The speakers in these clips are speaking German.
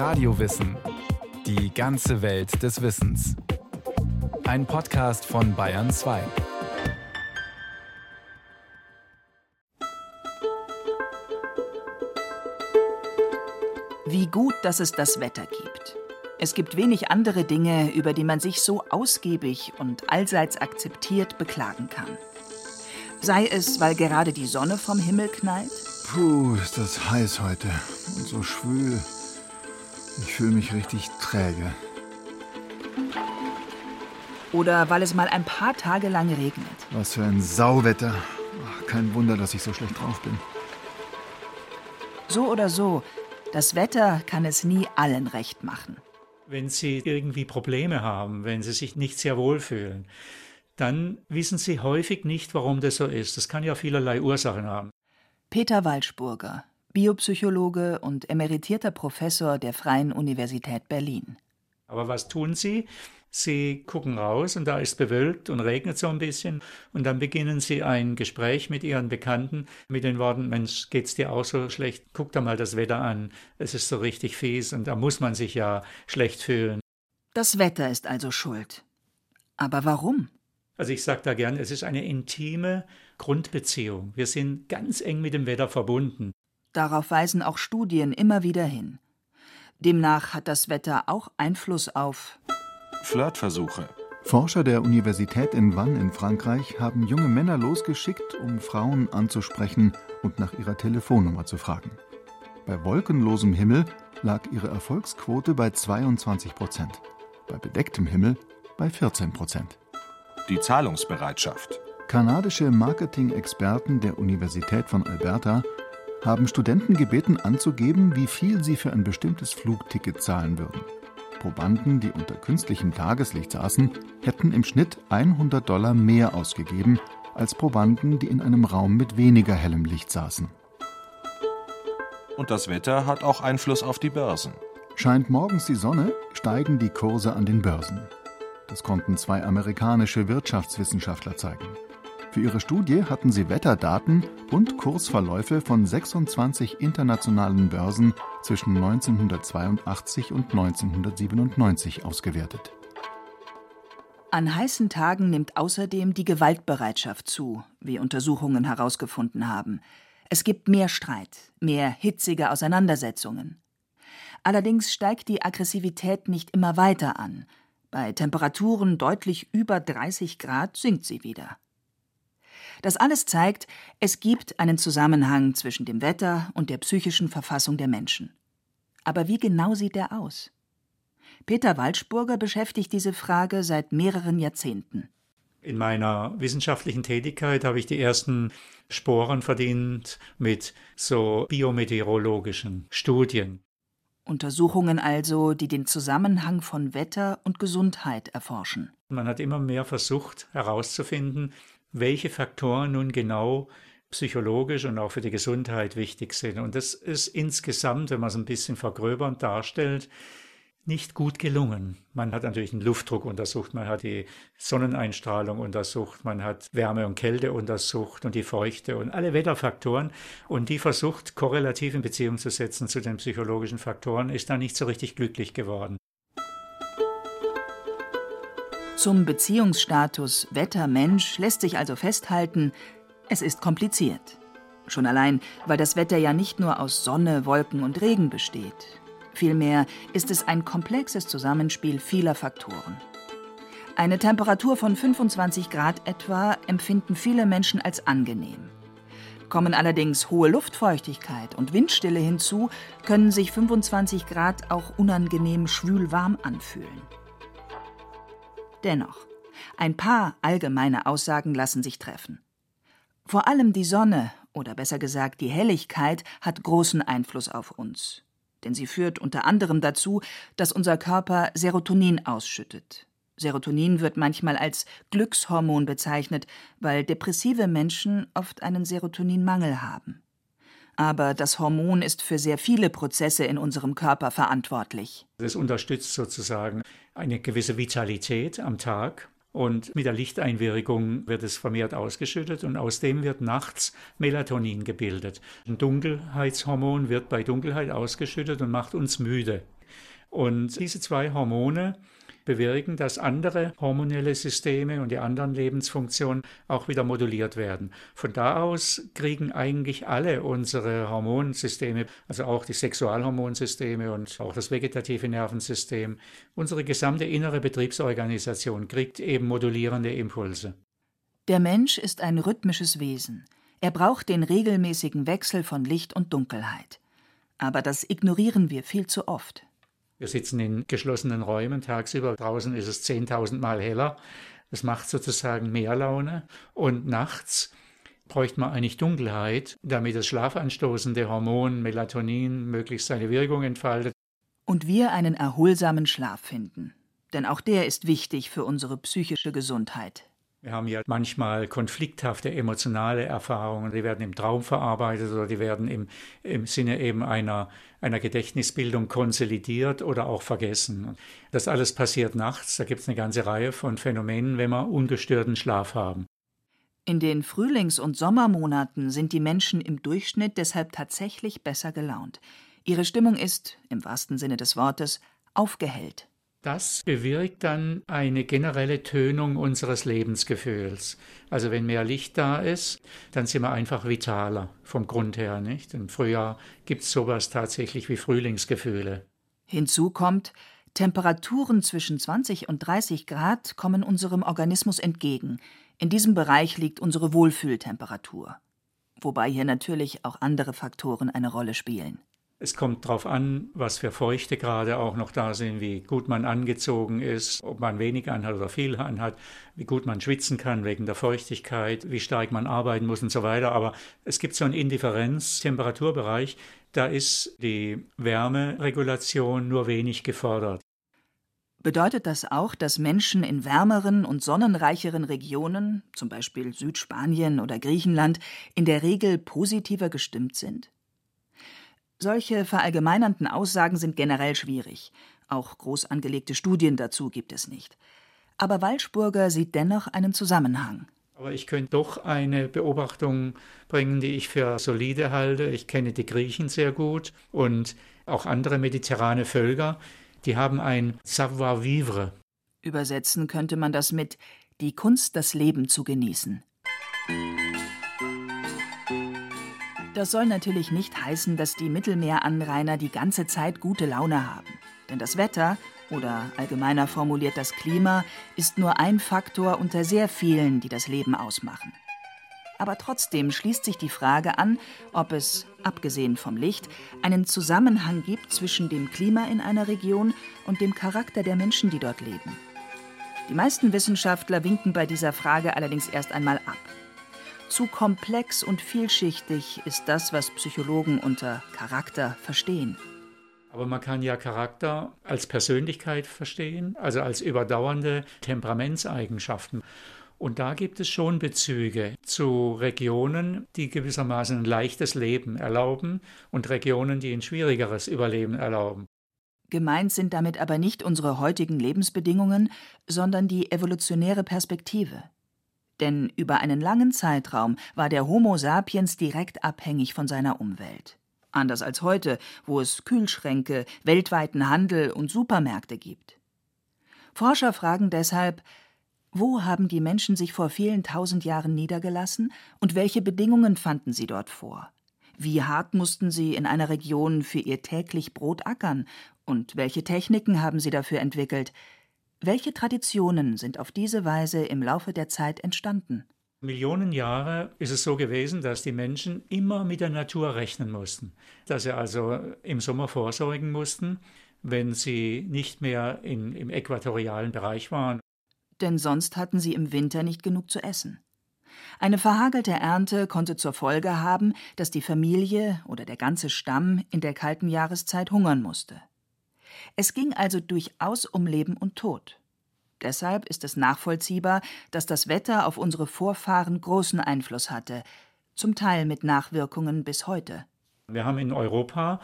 Radiowissen. Die ganze Welt des Wissens. Ein Podcast von Bayern 2. Wie gut, dass es das Wetter gibt. Es gibt wenig andere Dinge, über die man sich so ausgiebig und allseits akzeptiert beklagen kann. Sei es, weil gerade die Sonne vom Himmel knallt? Puh, ist das heiß heute und so schwül. Ich fühle mich richtig träge. Oder weil es mal ein paar Tage lang regnet. Was für ein Sauwetter. Ach, kein Wunder, dass ich so schlecht drauf bin. So oder so, das Wetter kann es nie allen recht machen. Wenn Sie irgendwie Probleme haben, wenn Sie sich nicht sehr wohl fühlen, dann wissen Sie häufig nicht, warum das so ist. Das kann ja vielerlei Ursachen haben. Peter Walschburger, Biopsychologe und emeritierter Professor der Freien Universität Berlin. Aber was tun Sie? Sie gucken raus und da ist bewölkt und regnet so ein bisschen und dann beginnen Sie ein Gespräch mit Ihren Bekannten mit den Worten, Mensch, geht's dir auch so schlecht? Guck doch mal das Wetter an. Es ist so richtig fies und da muss man sich ja schlecht fühlen. Das Wetter ist also schuld. Aber warum? Also ich sage da gern, es ist eine intime Grundbeziehung. Wir sind ganz eng mit dem Wetter verbunden. Darauf weisen auch Studien immer wieder hin. Demnach hat das Wetter auch Einfluss auf Flirtversuche. Forscher der Universität in Vannes in Frankreich haben junge Männer losgeschickt, um Frauen anzusprechen und nach ihrer Telefonnummer zu fragen. Bei wolkenlosem Himmel lag ihre Erfolgsquote bei 22 Prozent, bei bedecktem Himmel bei 14 Prozent. Die Zahlungsbereitschaft. Kanadische Marketing-Experten der Universität von Alberta haben Studenten gebeten anzugeben, wie viel sie für ein bestimmtes Flugticket zahlen würden. Probanden, die unter künstlichem Tageslicht saßen, hätten im Schnitt 100 Dollar mehr ausgegeben als Probanden, die in einem Raum mit weniger hellem Licht saßen. Und das Wetter hat auch Einfluss auf die Börsen. Scheint morgens die Sonne, steigen die Kurse an den Börsen. Das konnten zwei amerikanische Wirtschaftswissenschaftler zeigen. Für ihre Studie hatten sie Wetterdaten und Kursverläufe von 26 internationalen Börsen zwischen 1982 und 1997 ausgewertet. An heißen Tagen nimmt außerdem die Gewaltbereitschaft zu, wie Untersuchungen herausgefunden haben. Es gibt mehr Streit, mehr hitzige Auseinandersetzungen. Allerdings steigt die Aggressivität nicht immer weiter an. Bei Temperaturen deutlich über 30 Grad sinkt sie wieder. Das alles zeigt, es gibt einen Zusammenhang zwischen dem Wetter und der psychischen Verfassung der Menschen. Aber wie genau sieht er aus? Peter Waldspurger beschäftigt diese Frage seit mehreren Jahrzehnten. In meiner wissenschaftlichen Tätigkeit habe ich die ersten Sporen verdient mit so biometeorologischen Studien. Untersuchungen also, die den Zusammenhang von Wetter und Gesundheit erforschen. Man hat immer mehr versucht herauszufinden, welche Faktoren nun genau psychologisch und auch für die Gesundheit wichtig sind. Und das ist insgesamt, wenn man es ein bisschen vergröbernd darstellt, nicht gut gelungen. Man hat natürlich den Luftdruck untersucht, man hat die Sonneneinstrahlung untersucht, man hat Wärme und Kälte untersucht und die Feuchte und alle Wetterfaktoren und die versucht korrelativ in Beziehung zu setzen zu den psychologischen Faktoren, ist da nicht so richtig glücklich geworden. Zum Beziehungsstatus Wetter-Mensch lässt sich also festhalten, es ist kompliziert. Schon allein, weil das Wetter ja nicht nur aus Sonne, Wolken und Regen besteht. Vielmehr ist es ein komplexes Zusammenspiel vieler Faktoren. Eine Temperatur von 25 Grad etwa empfinden viele Menschen als angenehm. Kommen allerdings hohe Luftfeuchtigkeit und Windstille hinzu, können sich 25 Grad auch unangenehm schwül-warm anfühlen. Dennoch, ein paar allgemeine Aussagen lassen sich treffen. Vor allem die Sonne, oder besser gesagt die Helligkeit, hat großen Einfluss auf uns. Denn sie führt unter anderem dazu, dass unser Körper Serotonin ausschüttet. Serotonin wird manchmal als Glückshormon bezeichnet, weil depressive Menschen oft einen Serotoninmangel haben. Aber das Hormon ist für sehr viele Prozesse in unserem Körper verantwortlich. Es unterstützt sozusagen eine gewisse Vitalität am Tag. Und mit der Lichteinwirkung wird es vermehrt ausgeschüttet und aus dem wird nachts Melatonin gebildet. Ein Dunkelheitshormon wird bei Dunkelheit ausgeschüttet und macht uns müde. Und diese zwei Hormone bewirken, dass andere hormonelle Systeme und die anderen Lebensfunktionen auch wieder moduliert werden. Von da aus kriegen eigentlich alle unsere Hormonsysteme, also auch die Sexualhormonsysteme und auch das vegetative Nervensystem, unsere gesamte innere Betriebsorganisation kriegt eben modulierende Impulse. Der Mensch ist ein rhythmisches Wesen. Er braucht den regelmäßigen Wechsel von Licht und Dunkelheit. Aber das ignorieren wir viel zu oft. Wir sitzen in geschlossenen Räumen tagsüber. Draußen ist es 10.000 Mal heller. Das macht sozusagen mehr Laune. Und nachts bräuchte man eigentlich Dunkelheit, damit das schlafanstoßende Hormon Melatonin möglichst seine Wirkung entfaltet. Und wir einen erholsamen Schlaf finden. Denn auch der ist wichtig für unsere psychische Gesundheit. Wir haben ja manchmal konflikthafte emotionale Erfahrungen, die werden im Traum verarbeitet oder die werden im, im Sinne eben einer, einer Gedächtnisbildung konsolidiert oder auch vergessen. Das alles passiert nachts, da gibt es eine ganze Reihe von Phänomenen, wenn wir ungestörten Schlaf haben. In den Frühlings- und Sommermonaten sind die Menschen im Durchschnitt deshalb tatsächlich besser gelaunt. Ihre Stimmung ist, im wahrsten Sinne des Wortes, aufgehellt. Das bewirkt dann eine generelle Tönung unseres Lebensgefühls. Also wenn mehr Licht da ist, dann sind wir einfach vitaler vom Grund her, nicht? Im Frühjahr gibt es sowas tatsächlich wie Frühlingsgefühle. Hinzu kommt, Temperaturen zwischen 20 und 30 Grad kommen unserem Organismus entgegen. In diesem Bereich liegt unsere Wohlfühltemperatur. Wobei hier natürlich auch andere Faktoren eine Rolle spielen. Es kommt darauf an, was für Feuchtegrade auch noch da sind, wie gut man angezogen ist, ob man wenig anhat oder viel anhat, wie gut man schwitzen kann wegen der Feuchtigkeit, wie stark man arbeiten muss und so weiter. Aber es gibt so einen Indifferenz-Temperaturbereich, da ist die Wärmeregulation nur wenig gefordert. Bedeutet das auch, dass Menschen in wärmeren und sonnenreicheren Regionen, zum Beispiel Südspanien oder Griechenland, in der Regel positiver gestimmt sind? Solche verallgemeinernden Aussagen sind generell schwierig. Auch groß angelegte Studien dazu gibt es nicht. Aber Walschburger sieht dennoch einen Zusammenhang. Aber ich könnte doch eine Beobachtung bringen, die ich für solide halte. Ich kenne die Griechen sehr gut und auch andere mediterrane Völker. Die haben ein Savoir-vivre. Übersetzen könnte man das mit die Kunst, das Leben zu genießen. Das soll natürlich nicht heißen, dass die Mittelmeeranrainer die ganze Zeit gute Laune haben. Denn das Wetter, oder allgemeiner formuliert das Klima, ist nur ein Faktor unter sehr vielen, die das Leben ausmachen. Aber trotzdem schließt sich die Frage an, ob es, abgesehen vom Licht, einen Zusammenhang gibt zwischen dem Klima in einer Region und dem Charakter der Menschen, die dort leben. Die meisten Wissenschaftler winken bei dieser Frage allerdings erst einmal ab. Zu komplex und vielschichtig ist das, was Psychologen unter Charakter verstehen. Aber man kann ja Charakter als Persönlichkeit verstehen, also als überdauernde Temperamentseigenschaften. Und da gibt es schon Bezüge zu Regionen, die gewissermaßen ein leichtes Leben erlauben und Regionen, die ein schwierigeres Überleben erlauben. Gemeint sind damit aber nicht unsere heutigen Lebensbedingungen, sondern die evolutionäre Perspektive. Denn über einen langen Zeitraum war der Homo sapiens direkt abhängig von seiner Umwelt. Anders als heute, wo es Kühlschränke, weltweiten Handel und Supermärkte gibt. Forscher fragen deshalb, wo haben die Menschen sich vor vielen tausend Jahren niedergelassen und welche Bedingungen fanden sie dort vor? Wie hart mussten sie in einer Region für ihr täglich Brot ackern und welche Techniken haben sie dafür entwickelt, welche Traditionen sind auf diese Weise im Laufe der Zeit entstanden? Millionen Jahre ist es so gewesen, dass die Menschen immer mit der Natur rechnen mussten. Dass sie also im Sommer vorsorgen mussten, wenn sie nicht mehr in, im äquatorialen Bereich waren. Denn sonst hatten sie im Winter nicht genug zu essen. Eine verhagelte Ernte konnte zur Folge haben, dass die Familie oder der ganze Stamm in der kalten Jahreszeit hungern musste. Es ging also durchaus um Leben und Tod. Deshalb ist es nachvollziehbar, dass das Wetter auf unsere Vorfahren großen Einfluss hatte, zum Teil mit Nachwirkungen bis heute. Wir haben in Europa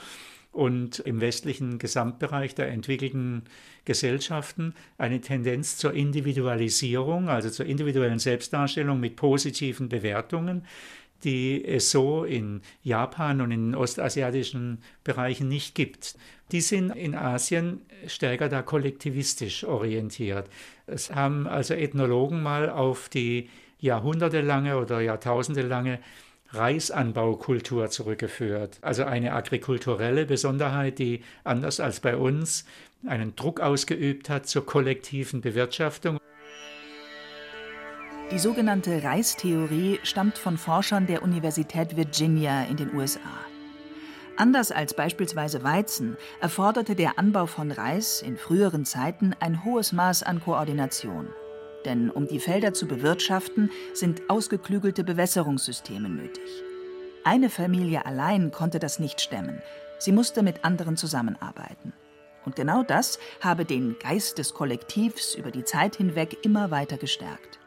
und im westlichen Gesamtbereich der entwickelten Gesellschaften eine Tendenz zur Individualisierung, also zur individuellen Selbstdarstellung mit positiven Bewertungen, die es so in Japan und in ostasiatischen Bereichen nicht gibt. Die sind in Asien stärker da kollektivistisch orientiert. Es haben also Ethnologen mal auf die jahrhundertelange oder jahrtausendelange Reisanbaukultur zurückgeführt. Also eine agrikulturelle Besonderheit, die anders als bei uns einen Druck ausgeübt hat zur kollektiven Bewirtschaftung. Die sogenannte Reistheorie stammt von Forschern der Universität Virginia in den USA. Anders als beispielsweise Weizen erforderte der Anbau von Reis in früheren Zeiten ein hohes Maß an Koordination. Denn um die Felder zu bewirtschaften, sind ausgeklügelte Bewässerungssysteme nötig. Eine Familie allein konnte das nicht stemmen. Sie musste mit anderen zusammenarbeiten. Und genau das habe den Geist des Kollektivs über die Zeit hinweg immer weiter gestärkt.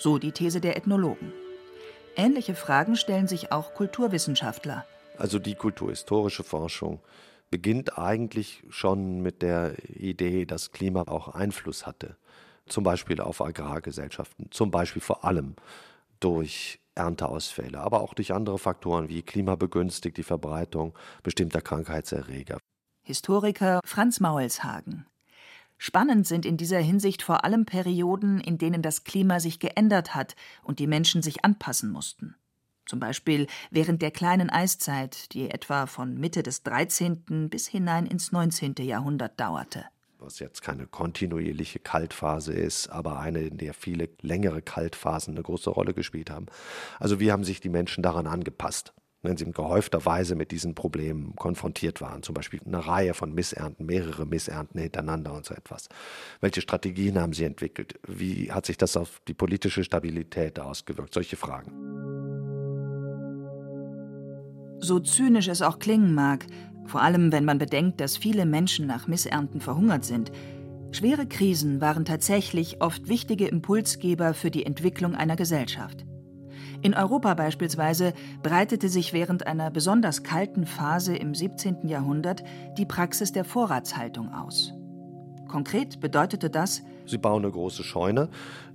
So die These der Ethnologen. Ähnliche Fragen stellen sich auch Kulturwissenschaftler. Also die kulturhistorische Forschung beginnt eigentlich schon mit der Idee, dass Klima auch Einfluss hatte. Zum Beispiel auf Agrargesellschaften, zum Beispiel vor allem durch Ernteausfälle, aber auch durch andere Faktoren wie Klima begünstigt die Verbreitung bestimmter Krankheitserreger. Historiker Franz Maulshagen. Spannend sind in dieser Hinsicht vor allem Perioden, in denen das Klima sich geändert hat und die Menschen sich anpassen mussten. Zum Beispiel während der kleinen Eiszeit, die etwa von Mitte des 13. bis hinein ins 19. Jahrhundert dauerte. Was jetzt keine kontinuierliche Kaltphase ist, aber eine, in der viele längere Kaltphasen eine große Rolle gespielt haben. Also wie haben sich die Menschen daran angepasst? Wenn sie in gehäufter Weise mit diesen Problemen konfrontiert waren. Zum Beispiel eine Reihe von Missernten, mehrere Missernten hintereinander und so etwas. Welche Strategien haben sie entwickelt? Wie hat sich das auf die politische Stabilität ausgewirkt? Solche Fragen. So zynisch es auch klingen mag, vor allem wenn man bedenkt, dass viele Menschen nach Missernten verhungert sind, schwere Krisen waren tatsächlich oft wichtige Impulsgeber für die Entwicklung einer Gesellschaft. In Europa beispielsweise breitete sich während einer besonders kalten Phase im 17. Jahrhundert die Praxis der Vorratshaltung aus. Konkret bedeutete das, Sie bauen eine große Scheune.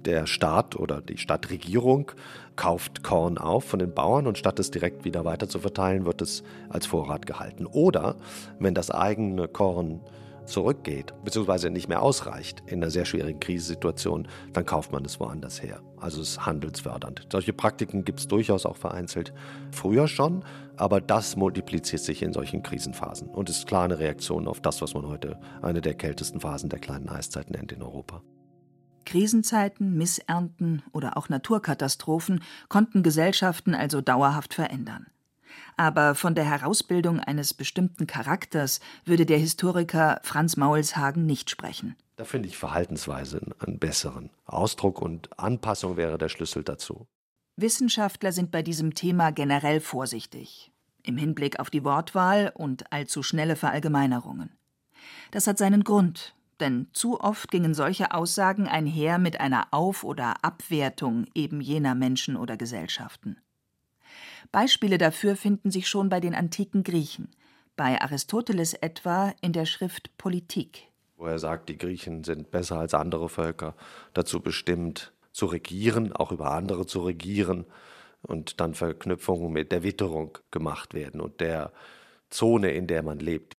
Der Staat oder die Stadtregierung kauft Korn auf von den Bauern und statt es direkt wieder weiter zu verteilen, wird es als Vorrat gehalten. Oder wenn das eigene Korn zurückgeht, beziehungsweise nicht mehr ausreicht in einer sehr schwierigen Krisensituation, dann kauft man es woanders her. Also es ist handelsfördernd. Solche Praktiken gibt es durchaus auch vereinzelt früher schon, aber das multipliziert sich in solchen Krisenphasen und ist klar eine Reaktion auf das, was man heute eine der kältesten Phasen der kleinen Eiszeit nennt in Europa. Krisenzeiten, Missernten oder auch Naturkatastrophen konnten Gesellschaften also dauerhaft verändern. Aber von der Herausbildung eines bestimmten Charakters würde der Historiker Franz Maulshagen nicht sprechen. Da finde ich Verhaltensweise einen besseren Ausdruck und Anpassung wäre der Schlüssel dazu. Wissenschaftler sind bei diesem Thema generell vorsichtig, im Hinblick auf die Wortwahl und allzu schnelle Verallgemeinerungen. Das hat seinen Grund, denn zu oft gingen solche Aussagen einher mit einer Auf- oder Abwertung eben jener Menschen oder Gesellschaften. Beispiele dafür finden sich schon bei den antiken Griechen, bei Aristoteles etwa in der Schrift Politik. Wo er sagt, die Griechen sind besser als andere Völker dazu bestimmt, zu regieren, auch über andere zu regieren und dann Verknüpfungen mit der Witterung gemacht werden und der Zone, in der man lebt.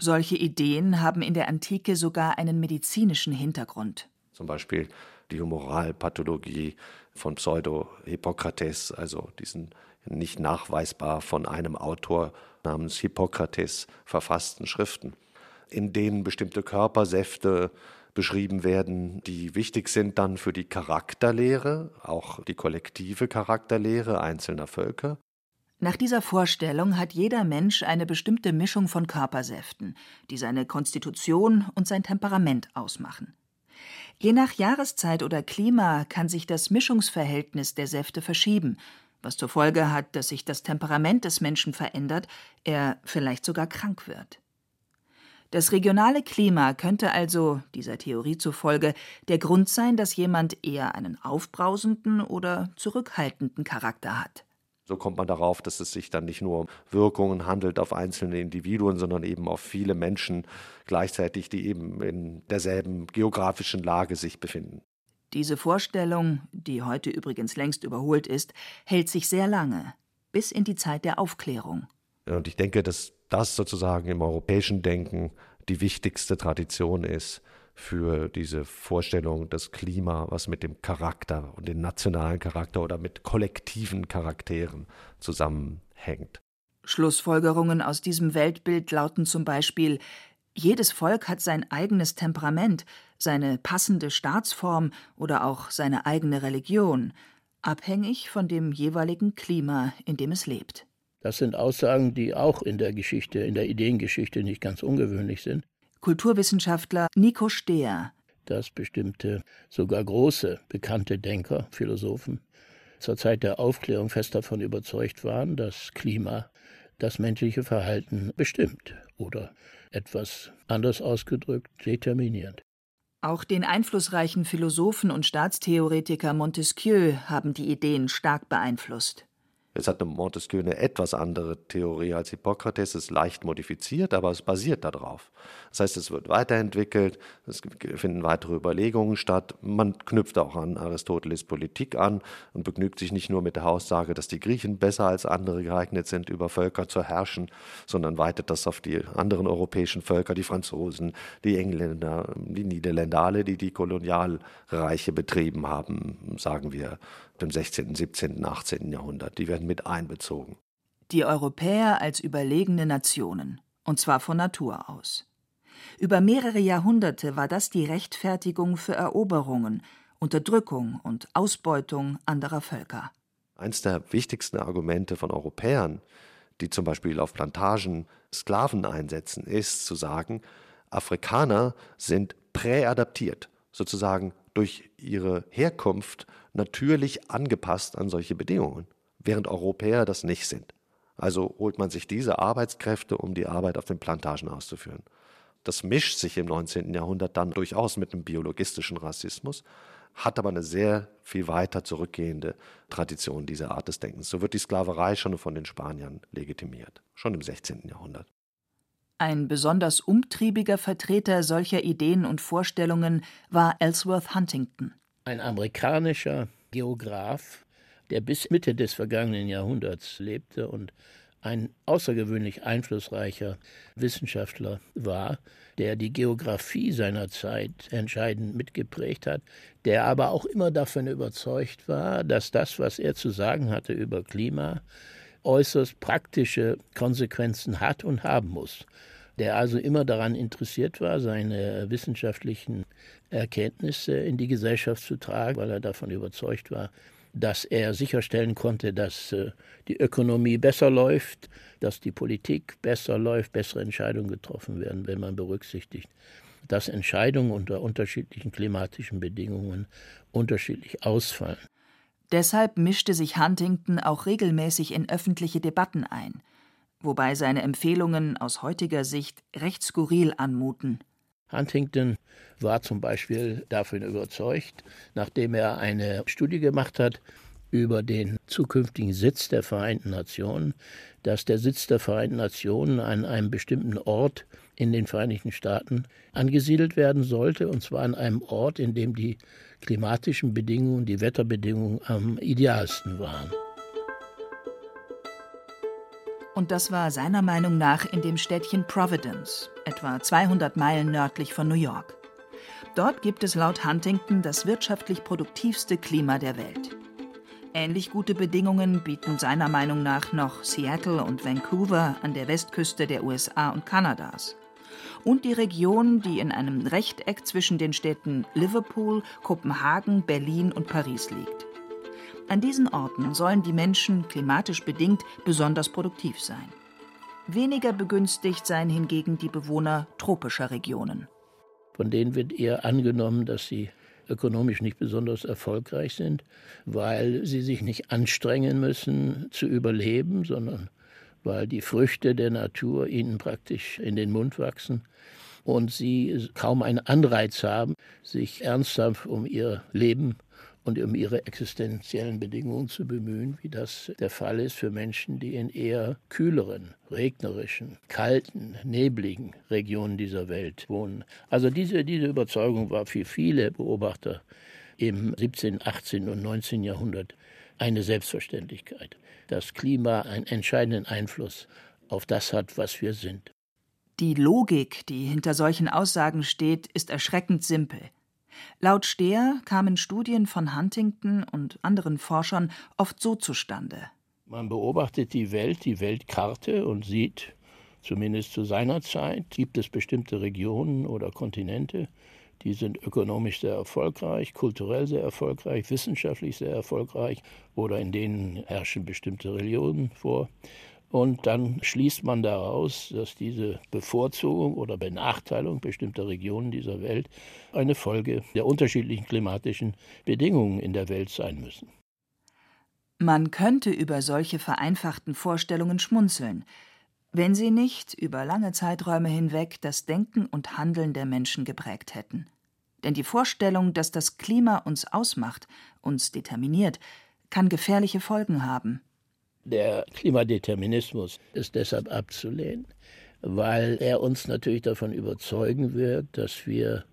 Solche Ideen haben in der Antike sogar einen medizinischen Hintergrund. Zum Beispiel die Moralpathologie von Pseudo-Hippokrates, also diesen nicht nachweisbar von einem Autor namens Hippokrates verfassten Schriften, in denen bestimmte Körpersäfte beschrieben werden, die wichtig sind dann für die Charakterlehre, auch die kollektive Charakterlehre einzelner Völker. Nach dieser Vorstellung hat jeder Mensch eine bestimmte Mischung von Körpersäften, die seine Konstitution und sein Temperament ausmachen. Je nach Jahreszeit oder Klima kann sich das Mischungsverhältnis der Säfte verschieben, was zur Folge hat, dass sich das Temperament des Menschen verändert, er vielleicht sogar krank wird. Das regionale Klima könnte also, dieser Theorie zufolge, der Grund sein, dass jemand eher einen aufbrausenden oder zurückhaltenden Charakter hat. So kommt man darauf, dass es sich dann nicht nur um Wirkungen handelt auf einzelne Individuen, sondern eben auf viele Menschen gleichzeitig, die eben in derselben geografischen Lage sich befinden. Diese Vorstellung, die heute übrigens längst überholt ist, hält sich sehr lange, bis in die Zeit der Aufklärung. Und ich denke, dass das sozusagen im europäischen Denken die wichtigste Tradition ist für diese Vorstellung, das Klima, was mit dem Charakter und dem nationalen Charakter oder mit kollektiven Charakteren zusammenhängt. Schlussfolgerungen aus diesem Weltbild lauten zum Beispiel jedes Volk hat sein eigenes Temperament, seine passende Staatsform oder auch seine eigene Religion, abhängig von dem jeweiligen Klima, in dem es lebt. Das sind Aussagen, die auch in der Geschichte, in der Ideengeschichte nicht ganz ungewöhnlich sind. Kulturwissenschaftler Nico Stehr. Dass bestimmte, sogar große, bekannte Denker, Philosophen zur Zeit der Aufklärung fest davon überzeugt waren, dass Klima das menschliche Verhalten bestimmt oder etwas anders ausgedrückt determiniert. Auch den einflussreichen Philosophen und Staatstheoretiker Montesquieu haben die Ideen stark beeinflusst. Es hat Montesquieu eine etwas andere Theorie als Hippokrates, es ist leicht modifiziert, aber es basiert darauf. Das heißt, es wird weiterentwickelt, es finden weitere Überlegungen statt. Man knüpft auch an Aristoteles Politik an und begnügt sich nicht nur mit der Aussage, dass die Griechen besser als andere geeignet sind, über Völker zu herrschen, sondern weitet das auf die anderen europäischen Völker, die Franzosen, die Engländer, die Niederländer, alle, die die Kolonialreiche betrieben haben, sagen wir im 16., 17., 18. Jahrhundert. Die werden mit einbezogen. Die Europäer als überlegene Nationen, und zwar von Natur aus. Über mehrere Jahrhunderte war das die Rechtfertigung für Eroberungen, Unterdrückung und Ausbeutung anderer Völker. Eins der wichtigsten Argumente von Europäern, die zum Beispiel auf Plantagen Sklaven einsetzen, ist zu sagen, Afrikaner sind präadaptiert, sozusagen durch ihre Herkunft natürlich angepasst an solche Bedingungen, während Europäer das nicht sind. Also holt man sich diese Arbeitskräfte, um die Arbeit auf den Plantagen auszuführen. Das mischt sich im 19. Jahrhundert dann durchaus mit dem biologistischen Rassismus, hat aber eine sehr viel weiter zurückgehende Tradition dieser Art des Denkens. So wird die Sklaverei schon von den Spaniern legitimiert, schon im 16. Jahrhundert. Ein besonders umtriebiger Vertreter solcher Ideen und Vorstellungen war Ellsworth Huntington. Ein amerikanischer Geograf, der bis Mitte des vergangenen Jahrhunderts lebte und ein außergewöhnlich einflussreicher Wissenschaftler war, der die Geographie seiner Zeit entscheidend mitgeprägt hat, der aber auch immer davon überzeugt war, dass das, was er zu sagen hatte über Klima, äußerst praktische Konsequenzen hat und haben muss der also immer daran interessiert war, seine wissenschaftlichen Erkenntnisse in die Gesellschaft zu tragen, weil er davon überzeugt war, dass er sicherstellen konnte, dass äh, die Ökonomie besser läuft, dass die Politik besser läuft, bessere Entscheidungen getroffen werden, wenn man berücksichtigt, dass Entscheidungen unter unterschiedlichen klimatischen Bedingungen unterschiedlich ausfallen. Deshalb mischte sich Huntington auch regelmäßig in öffentliche Debatten ein wobei seine Empfehlungen aus heutiger Sicht recht skurril anmuten. Huntington war zum Beispiel davon überzeugt, nachdem er eine Studie gemacht hat über den zukünftigen Sitz der Vereinten Nationen, dass der Sitz der Vereinten Nationen an einem bestimmten Ort in den Vereinigten Staaten angesiedelt werden sollte, und zwar an einem Ort, in dem die klimatischen Bedingungen, die Wetterbedingungen am idealsten waren. Und das war seiner Meinung nach in dem Städtchen Providence, etwa 200 Meilen nördlich von New York. Dort gibt es laut Huntington das wirtschaftlich produktivste Klima der Welt. Ähnlich gute Bedingungen bieten seiner Meinung nach noch Seattle und Vancouver an der Westküste der USA und Kanadas. Und die Region, die in einem Rechteck zwischen den Städten Liverpool, Kopenhagen, Berlin und Paris liegt. An diesen Orten sollen die Menschen klimatisch bedingt besonders produktiv sein. Weniger begünstigt seien hingegen die Bewohner tropischer Regionen. Von denen wird eher angenommen, dass sie ökonomisch nicht besonders erfolgreich sind, weil sie sich nicht anstrengen müssen zu überleben, sondern weil die Früchte der Natur ihnen praktisch in den Mund wachsen und sie kaum einen Anreiz haben, sich ernsthaft um ihr Leben und um ihre existenziellen Bedingungen zu bemühen, wie das der Fall ist für Menschen, die in eher kühleren, regnerischen, kalten, nebligen Regionen dieser Welt wohnen. Also diese, diese Überzeugung war für viele Beobachter im 17., 18. und 19. Jahrhundert eine Selbstverständlichkeit. Das Klima einen entscheidenden Einfluss auf das hat, was wir sind. Die Logik, die hinter solchen Aussagen steht, ist erschreckend simpel. Laut Stehr kamen Studien von Huntington und anderen Forschern oft so zustande. Man beobachtet die Welt, die Weltkarte und sieht, zumindest zu seiner Zeit, gibt es bestimmte Regionen oder Kontinente, die sind ökonomisch sehr erfolgreich, kulturell sehr erfolgreich, wissenschaftlich sehr erfolgreich oder in denen herrschen bestimmte Religionen vor. Und dann schließt man daraus, dass diese Bevorzugung oder Benachteiligung bestimmter Regionen dieser Welt eine Folge der unterschiedlichen klimatischen Bedingungen in der Welt sein müssen. Man könnte über solche vereinfachten Vorstellungen schmunzeln, wenn sie nicht über lange Zeiträume hinweg das Denken und Handeln der Menschen geprägt hätten. Denn die Vorstellung, dass das Klima uns ausmacht, uns determiniert, kann gefährliche Folgen haben. Der Klimadeterminismus ist deshalb abzulehnen, weil er uns natürlich davon überzeugen wird, dass wir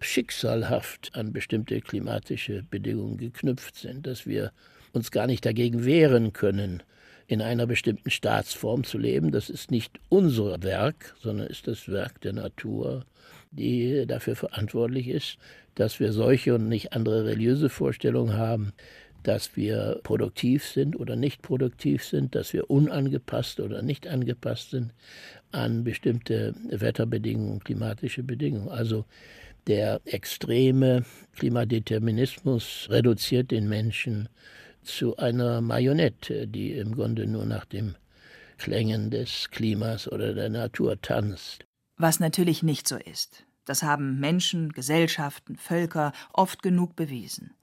schicksalhaft an bestimmte klimatische Bedingungen geknüpft sind, dass wir uns gar nicht dagegen wehren können, in einer bestimmten Staatsform zu leben. Das ist nicht unser Werk, sondern ist das Werk der Natur, die dafür verantwortlich ist, dass wir solche und nicht andere religiöse Vorstellungen haben, dass wir produktiv sind oder nicht produktiv sind, dass wir unangepasst oder nicht angepasst sind an bestimmte Wetterbedingungen, klimatische Bedingungen. Also der extreme Klimadeterminismus reduziert den Menschen zu einer Marionette, die im Grunde nur nach dem Klängen des Klimas oder der Natur tanzt. Was natürlich nicht so ist. Das haben Menschen, Gesellschaften, Völker oft genug bewiesen.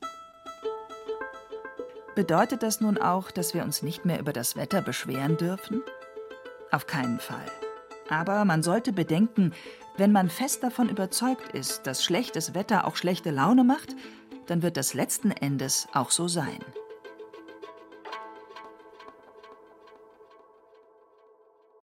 Bedeutet das nun auch, dass wir uns nicht mehr über das Wetter beschweren dürfen? Auf keinen Fall. Aber man sollte bedenken, wenn man fest davon überzeugt ist, dass schlechtes Wetter auch schlechte Laune macht, dann wird das letzten Endes auch so sein.